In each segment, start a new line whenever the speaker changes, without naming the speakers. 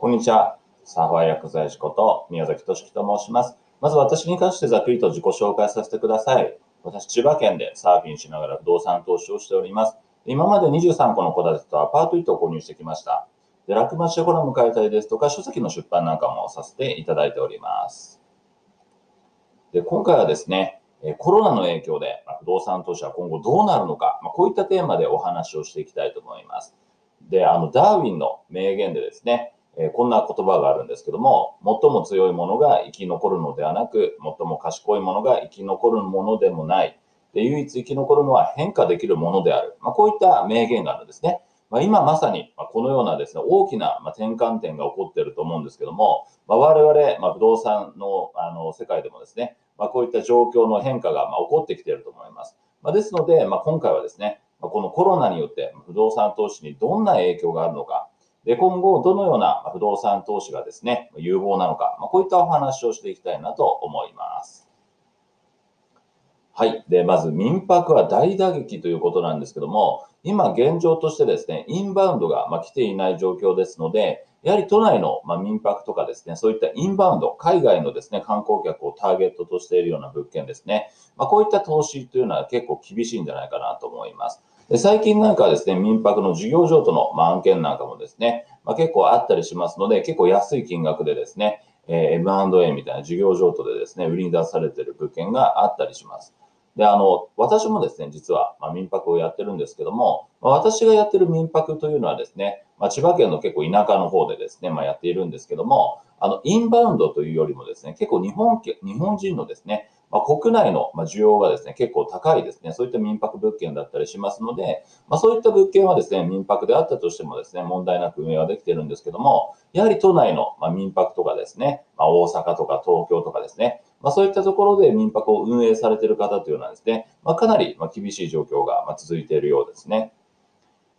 こんにちは。サーファー薬剤師こと宮崎俊樹と申します。まず私に関してざっくりと自己紹介させてください。私、千葉県でサーフィンしながら不動産投資をしております。今まで23個の戸建てとアパート1棟を購入してきました。で、楽町コラム変えたりですとか、書籍の出版なんかもさせていただいております。で、今回はですね、コロナの影響で不動産投資は今後どうなるのか、まこういったテーマでお話をしていきたいと思います。で、あの、ダーウィンの名言でですね、えこんな言葉があるんですけども、最も強いものが生き残るのではなく、最も賢いものが生き残るものでもない。で唯一生き残るのは変化できるものである。まあ、こういった名言があるんですね。まあ、今まさにこのようなですね、大きな転換点が起こっていると思うんですけども、まあ、我々、ま不動産のあの世界でもですね、まこういった状況の変化がま起こってきていると思います。まですので、ま今回はですね、このコロナによって不動産投資にどんな影響があるのか、で、今後どのような不動産投資がですね、有望なのか、まあ、こういったお話をしていきたいなと思います。はい。で、まず民泊は大打撃ということなんですけども、今現状としてですね、インバウンドがま来ていない状況ですので、やはり都内のま民泊とかですね、そういったインバウンド、海外のですね、観光客をターゲットとしているような物件ですね、まあ、こういった投資というのは結構厳しいんじゃないかなと思います。で最近なんかはですね、民泊の事業譲渡の、ま案件なんかもですね、まあ、結構あったりしますので、結構安い金額でですね、え、M&A みたいな事業譲渡でですね、売りに出されている物件があったりします。で、あの、私もですね、実は、ま民泊をやってるんですけども、ま私がやってる民泊というのはですね、まあ、千葉県の結構田舎の方でですね、まあ、やっているんですけども、あの、インバウンドというよりもですね、結構日本、日本人のですね、まあ、国内の需要がですね、結構高いですね、そういった民泊物件だったりしますので、まあ、そういった物件はですね、民泊であったとしてもですね、問題なく運営はできてるんですけども、やはり都内の民泊とかですね、まあ、大阪とか東京とかですね、ま、そういったところで民泊を運営されている方というのはですね、ま、かなり厳しい状況が続いているようですね。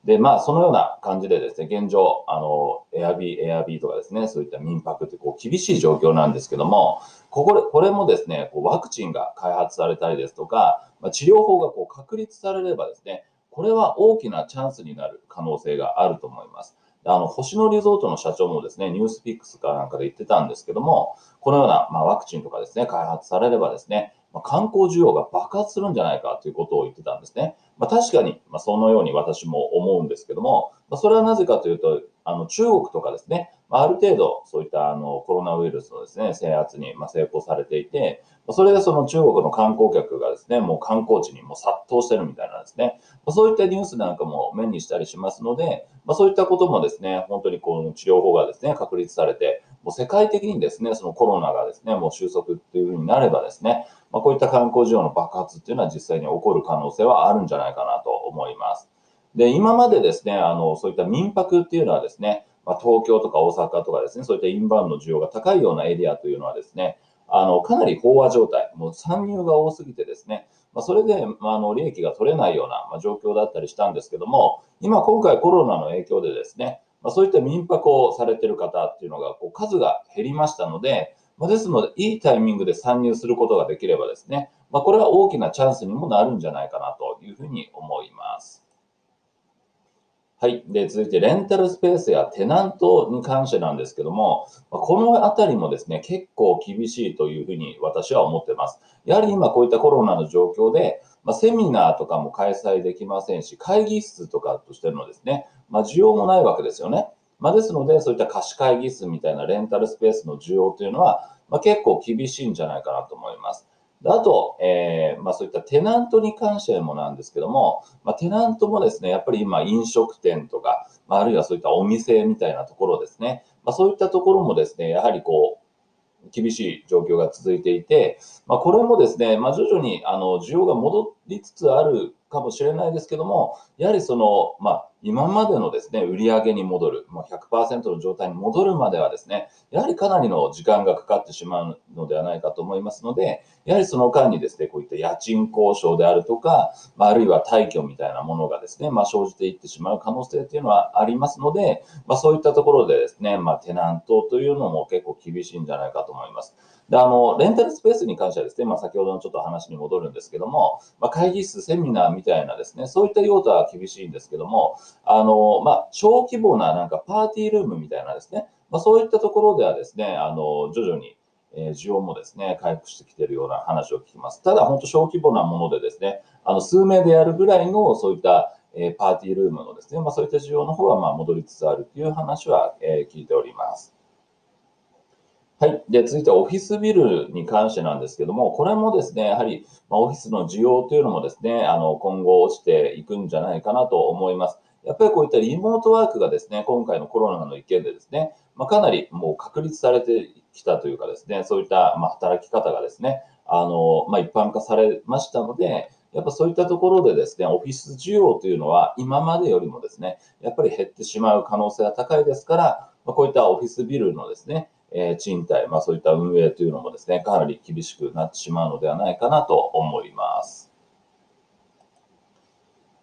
で、まあ、そのような感じでですね、現状、あの、エアビー、エアビーとかですね、そういった民泊ってこう厳しい状況なんですけども、ここで、これもですね、こうワクチンが開発されたりですとか、まあ、治療法がこう確立されればですね、これは大きなチャンスになる可能性があると思います。あの、星野リゾートの社長もですね、ニュースピックスかなんかで言ってたんですけども、このような、まあ、ワクチンとかですね、開発されればですね、まあ、観光需要が爆発するんじゃないかということを言ってたんですね。まあ、確かに、まあ、そのように私も思うんですけども、まあ、それはなぜかというと、あの中国とかですね、まあ、ある程度そういったあのコロナウイルスのですね、制圧にま成功されていて、それでその中国の観光客がですね、もう観光地にも殺到してるみたいなですね。そういったニュースなんかも目にしたりしますので、ま、そういったこともですね、本当にこの治療法がですね、確立されて、もう世界的にですね、そのコロナがですね、もう収束っていうふうになればですね、まあ、こういった観光需要の爆発っていうのは実際に起こる可能性はあるんじゃないかなと思います。で、今までですね、あの、そういった民泊っていうのはですね、まあ、東京とか大阪とかですね、そういったインバウンド需要が高いようなエリアというのはですね、あの、かなり飽和状態、もう参入が多すぎてですね、まあ、それで、まあ、あの、利益が取れないような、ま状況だったりしたんですけども、今今回コロナの影響でですね、まあ、そういった民泊をされている方っていうのが、こう、数が減りましたので、まあ、ですので、いいタイミングで参入することができればですね、まあ、これは大きなチャンスにもなるんじゃないかなというふうに思います。はい。で、続いて、レンタルスペースやテナントに関してなんですけども、このあたりもですね、結構厳しいというふうに私は思ってます。やはり今こういったコロナの状況で、まあ、セミナーとかも開催できませんし、会議室とかとしてのですね、まあ、需要もないわけですよね。まあ、ですので、そういった貸し会議室みたいなレンタルスペースの需要というのは、まあ、結構厳しいんじゃないかなと思います。であと、えー、ま、そういったテナントに関してもなんですけども、まあ、テナントもですね、やっぱり今飲食店とか、まあ、あるいはそういったお店みたいなところですね、まあ、そういったところもですね、やはりこう、厳しい状況が続いていて、まあ、これもですね、まあ、徐々にあの需要が戻りつつあるかもしれないですけども、やはりその、まあ、今までのですね、売り上げに戻る、まあ、100%の状態に戻るまではですね、やはりかなりの時間がかかってしまうのではないかと思いますので、やはりその間にですね、こういった家賃交渉であるとか、まあ、あるいは退去みたいなものがですね、まあ、生じていってしまう可能性というのはありますので、まあ、そういったところでですね、まあ、テナントというのも結構厳しいんじゃないかと思います。で、あの、レンタルスペースに関してはですね、まあ、先ほどのちょっと話に戻るんですけども、まあ、会議室、セミナーみたいなですね、そういった用途は厳しいんですけども、あの、まあ、小規模ななんかパーティールームみたいなですね、まあ、そういったところではですね、あの、徐々に、え需要もですね、回復してきているような話を聞きます。ただ、本当小規模なものでですね、あの、数名でやるぐらいの、そういった、えパーティールームのですね、まあ、そういった需要の方は、ま戻りつつあるという話は、え聞いております。はい。で、続いてオフィスビルに関してなんですけども、これもですね、やはり、まオフィスの需要というのもですね、あの、今後落ちていくんじゃないかなと思います。やっぱりこういったリモートワークがですね、今回のコロナの意見でですね、まあ、かなりもう確立されてきたというかですね、そういったま働き方がですね、あの、まあ、一般化されましたので、やっぱそういったところでですね、オフィス需要というのは今までよりもですね、やっぱり減ってしまう可能性が高いですから、まこういったオフィスビルのですね、え賃貸、まあ、そういった運営というのもですね、かなり厳しくなってしまうのではないかなと思います。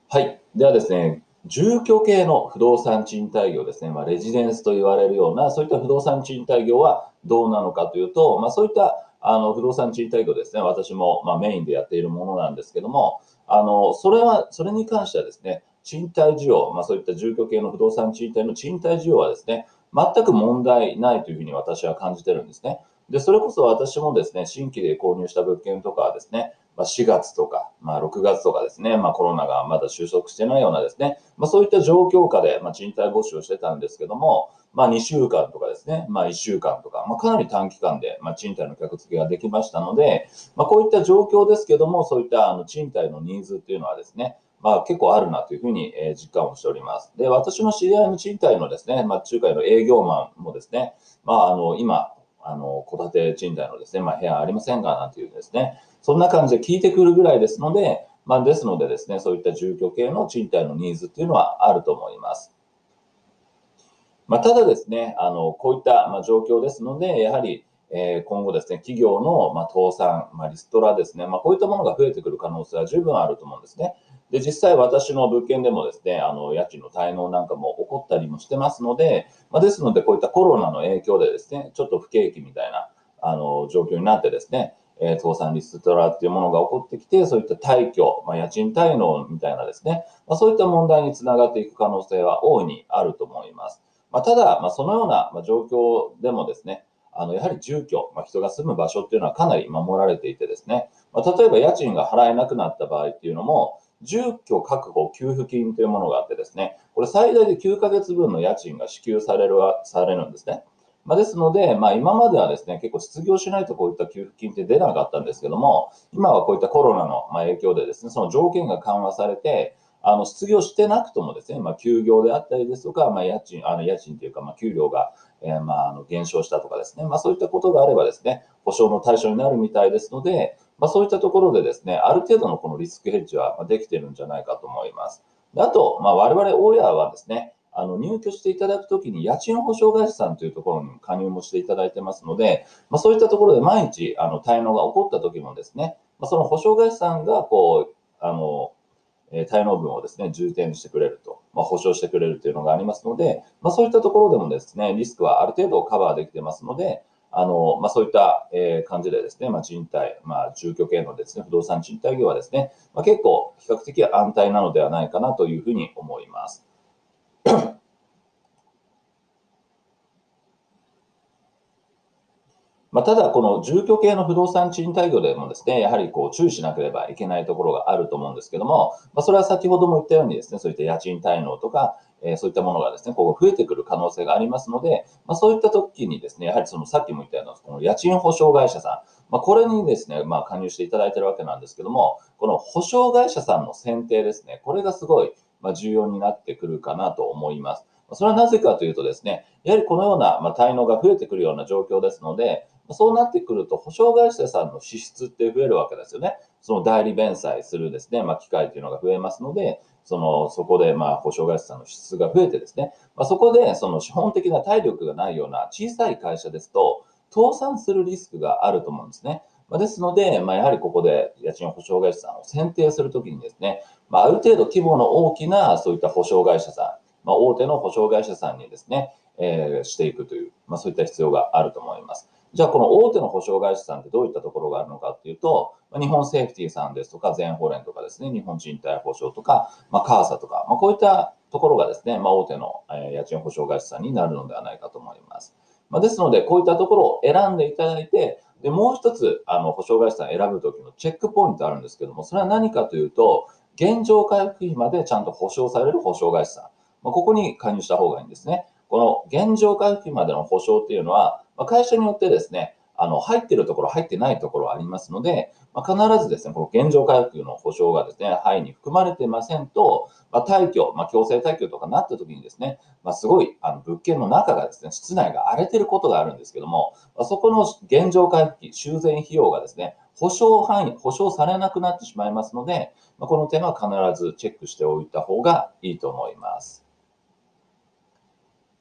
はい。ではですね、住居系の不動産賃貸業ですね、まあ、レジデンスと言われるような、そういった不動産賃貸業はどうなのかというと、まあ、そういったあの不動産賃貸業ですね、私もまメインでやっているものなんですけども、あのそれは、それに関してはですね、賃貸需要、まあ、そういった住居系の不動産賃貸の賃貸需要はですね、全く問題ないというふうに私は感じてるんですね。で、それこそ私もですね、新規で購入した物件とかはですね、ま4月とか、まあ、6月とかですね、まあ、コロナがまだ収束してないようなですね、まあ、そういった状況下で、ま賃貸募集をしてたんですけども、ま、2週間とかですね、ま、1週間とか、ま、かなり短期間で、ま賃貸の客付けができましたので、ま、こういった状況ですけども、そういったあの賃貸のニーズっていうのはですね、まあ、結構あるなというふうに、え実感をしております。で、私の知り合いの賃貸のですね、まあ、仲介の営業マンもですね、まあ、あの、今、あの、戸建て賃貸のですね、まあ、部屋ありませんかなんていうですね、そんな感じで聞いてくるぐらいですので、まあ、ですのでですね、そういった住居系の賃貸のニーズっていうのはあると思います。まあ、ただですね、あの、こういった、ま状況ですので、やはり、え今後ですね、企業の、ま倒産、まリストラですね、まあ、こういったものが増えてくる可能性は十分あると思うんですね。で、実際私の物件でもですね、あの、家賃の滞納なんかも起こったりもしてますので、まあ、ですので、こういったコロナの影響でですね、ちょっと不景気みたいな、あの、状況になってですね、えー、倒産リストラっていうものが起こってきて、そういった退去、まあ、家賃滞納みたいなですね、まあ、そういった問題につながっていく可能性は大いにあると思います。まあ、ただ、まあ、そのような状況でもですね、あの、やはり住居、まあ、人が住む場所っていうのはかなり守られていてですね、まあ、例えば家賃が払えなくなった場合っていうのも、住居確保給付金というものがあってですね、これ最大で9ヶ月分の家賃が支給されるされるんですね。まあ、ですので、まあ、今まではですね、結構失業しないとこういった給付金って出なかったんですけども、今はこういったコロナの影響でですね、その条件が緩和されて、あの失業してなくともですね、まあ、休業であったりですとか、まあ、家賃、あの家賃というか、ま、給料が、えー、まあ、あの減少したとかですね、まあ、そういったことがあればですね、保証の対象になるみたいですので、まあ、そういったところでですね、ある程度のこのリスクヘッジはできてるんじゃないかと思います。であと、まあ、我々大家はですね、あの入居していただくときに家賃保証会社さんというところに加入もしていただいてますので、まあ、そういったところで毎日あの滞納が起こったときもですね、まあ、その保証会社さんがこう、あの、え滞納分をですね、重点してくれると、まあ、保証してくれるというのがありますので、ま、そういったところでもですね、リスクはある程度カバーできてますので、あの、まあ、そういった、え感じでですね、まあ、賃貸、まあ、住居系のですね、不動産賃貸業はですね、まあ、結構比較的安泰なのではないかなというふうに思います。まあ、ただ、この住居系の不動産賃貸業でもですね、やはりこう注意しなければいけないところがあると思うんですけども、まあ、それは先ほども言ったようにですね、そういった家賃滞納とか、え、そういったものがですね、ここ増えてくる可能性がありますので、まあ、そういった時にですね、やはりそのさっきも言ったような、この家賃保証会社さん、まあ、これにですね、まあ、加入していただいてるわけなんですけども、この保証会社さんの選定ですね、これがすごいま重要になってくるかなと思います。それはなぜかというとですね、やはりこのような、ま滞納が増えてくるような状況ですので、そうなってくると、保証会社さんの支出って増えるわけですよね。その代理弁済するですね、まあ、機会というのが増えますので、その、そこで、まあ、保証会社さんの支出が増えてですね、まあ、そこで、その資本的な体力がないような小さい会社ですと、倒産するリスクがあると思うんですね。まあ、ですので、まあ、やはりここで家賃保証会社さんを選定するときにですね、まあ、ある程度規模の大きなそういった保証会社さん、まあ、大手の保証会社さんにですね、えー、していくという、まあ、そういった必要があると思います。じゃあ、この大手の保証会社さんってどういったところがあるのかっていうと、日本セーフティーさんですとか、全保連とかですね、日本賃貸保証とか、まあ、カーサとか、まあ、こういったところがですね、まあ、大手の、家賃保証会社さんになるのではないかと思います。まあ、ですので、こういったところを選んでいただいて、で、もう一つ、あの、保証会社さん選ぶときのチェックポイントあるんですけども、それは何かというと、現状回復費までちゃんと保証される保証会社さん。まあ、ここに加入した方がいいんですね。この現状回復費までの保証っていうのは、まあ、会社によってですね、あの、入ってるところ、入ってないところありますので、まあ、必ずですね、この現状回復の保証がですね、範囲に含まれてませんと、まあ、退去、まあ、強制退去とかなった時にですね、ま、すごい、あの、物件の中がですね、室内が荒れてることがあるんですけども、ま、そこの現状回復費、修繕費用がですね、保証範囲、保証されなくなってしまいますので、ま、この点は必ずチェックしておいた方がいいと思います。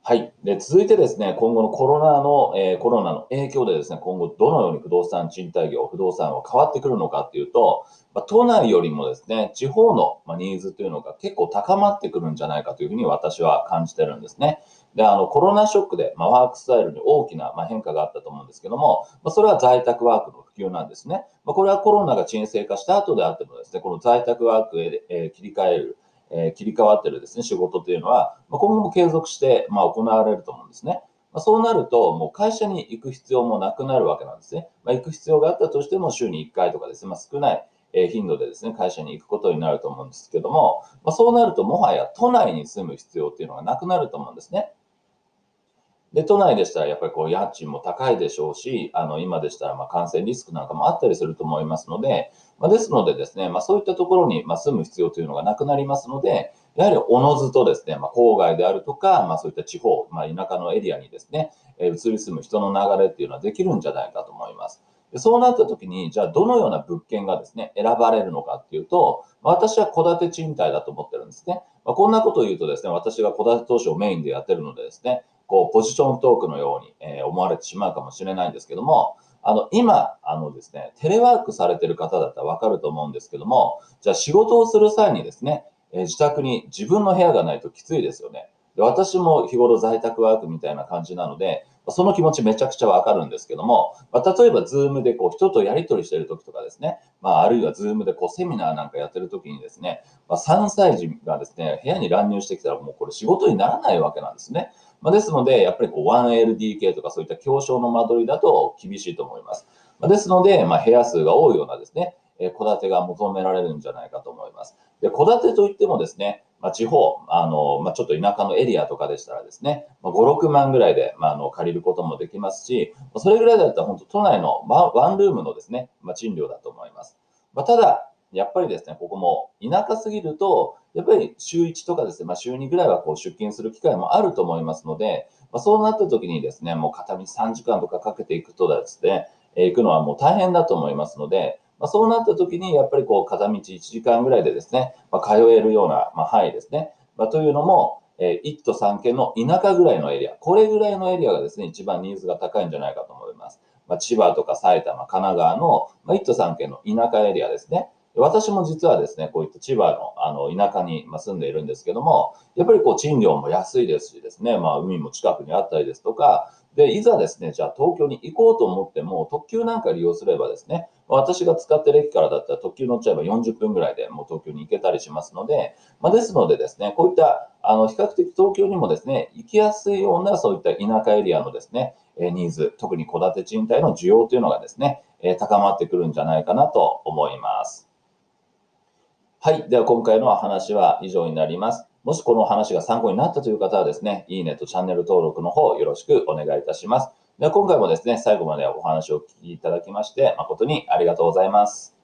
はい。で、続いてですね、今後のコロナの、えー、コロナの影響でですね、今後どのように不動産賃貸業、不動産は変わってくるのかっていうと、まあ、都内よりもですね、地方のまニーズというのが結構高まってくるんじゃないかというふうに私は感じてるんですね。で、あの、コロナショックで、まあ、ワークスタイルに大きな、ま変化があったと思うんですけども、まあ、それは在宅ワークの普及なんですね。ま、これはコロナが沈静化した後であってもですね、この在宅ワークへ、えー、切り替える、え切り替わってるですね、仕事というのは、ま今後も継続して、ま行われると思うんですね。まそうなると、もう会社に行く必要もなくなるわけなんですね。ま行く必要があったとしても、週に1回とかですね、まあ、少ない頻度でですね、会社に行くことになると思うんですけども、まそうなると、もはや都内に住む必要っていうのがなくなると思うんですね。で、都内でしたらやっぱりこう家賃も高いでしょうし、あの、今でしたらま感染リスクなんかもあったりすると思いますので、まあ、ですのでですね、まあ、そういったところにま住む必要というのがなくなりますので、やはりおのずとですね、まあ、郊外であるとか、まあ、そういった地方、まあ、田舎のエリアにですね、え移り住む人の流れっていうのはできるんじゃないかと思います。でそうなった時に、じゃあどのような物件がですね、選ばれるのかっていうと、私は戸建て賃貸だと思ってるんですね。ま、こんなことを言うとですね、私が戸建て投資をメインでやってるのでですね、こう、ポジショントークのように、え思われてしまうかもしれないんですけども、あの、今、あのですね、テレワークされてる方だったらわかると思うんですけども、じゃあ仕事をする際にですね、え自宅に自分の部屋がないときついですよね。で私も日頃在宅ワークみたいな感じなので、その気持ちめちゃくちゃわかるんですけども、まあ、例えば Zoom でこう人とやり取りしてる時とかですね、まあ、あるいは Zoom でこうセミナーなんかやってる時にですね、まあ、3歳児がですね、部屋に乱入してきたらもうこれ仕事にならないわけなんですね。まあ、ですので、やっぱりこう 1LDK とかそういった狭小の間取りだと厳しいと思います。まあ、ですので、ま、部屋数が多いようなですね、戸建てが求められるんじゃないかと思います。で、戸建てといってもですね、まあ、地方、あの、まあ、ちょっと田舎のエリアとかでしたらですね、まあ、5、6万ぐらいで、まあ、あの、借りることもできますし、それぐらいだったら本当都内のワンルームのですね、ま、賃料だと思います。ま、ただ、やっぱりですね、ここも田舎すぎると、やっぱり週1とかですね、まあ、週2ぐらいはこう出勤する機会もあると思いますので、まあ、そうなった時にですね、もう片道3時間とかかけていくとですね、えー、行くのはもう大変だと思いますので、まあ、そうなった時に、やっぱりこう、片道1時間ぐらいでですね、まあ、通えるような、ま、範囲ですね。まあ、というのも、えー、1都3県の田舎ぐらいのエリア、これぐらいのエリアがですね、一番ニーズが高いんじゃないかと思います。ま、千葉とか埼玉、神奈川の、ま、1都3県の田舎エリアですね。私も実はですね、こういった千葉のあの田舎に住んでいるんですけども、やっぱりこう賃料も安いですしですね、まあ海も近くにあったりですとか、で、いざですね、じゃあ東京に行こうと思っても、特急なんか利用すればですね、私が使ってる駅からだったら特急乗っちゃえば40分ぐらいでもう東京に行けたりしますので、まあ、ですのでですね、こういったあの比較的東京にもですね、行きやすいようなそういった田舎エリアのですね、ニーズ、特に戸建て賃貸の需要というのがですね、高まってくるんじゃないかなと思います。はい。では今回の話は以上になります。もしこの話が参考になったという方はですね、いいねとチャンネル登録の方よろしくお願いいたします。では今回もですね、最後までお話をお聞きいただきまして誠にありがとうございます。